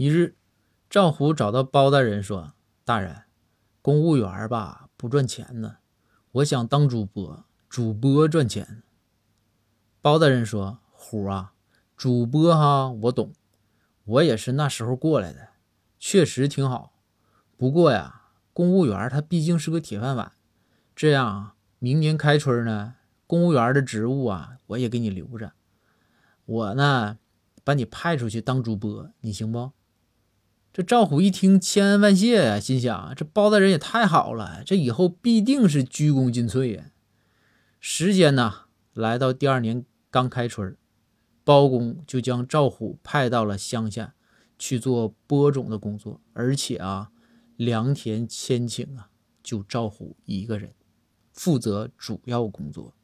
一日，赵虎找到包大人说：“大人，公务员吧不赚钱呢，我想当主播，主播赚钱。”包大人说：“虎啊，主播哈我懂，我也是那时候过来的，确实挺好。不过呀，公务员他毕竟是个铁饭碗。这样啊，明年开春呢，公务员的职务啊，我也给你留着。我呢，把你派出去当主播，你行不？”这赵虎一听，千恩万谢呀，心想：这包大人也太好了，这以后必定是鞠躬尽瘁呀。时间呢，来到第二年刚开春，包公就将赵虎派到了乡下去做播种的工作，而且啊，良田千顷啊，就赵虎一个人负责主要工作。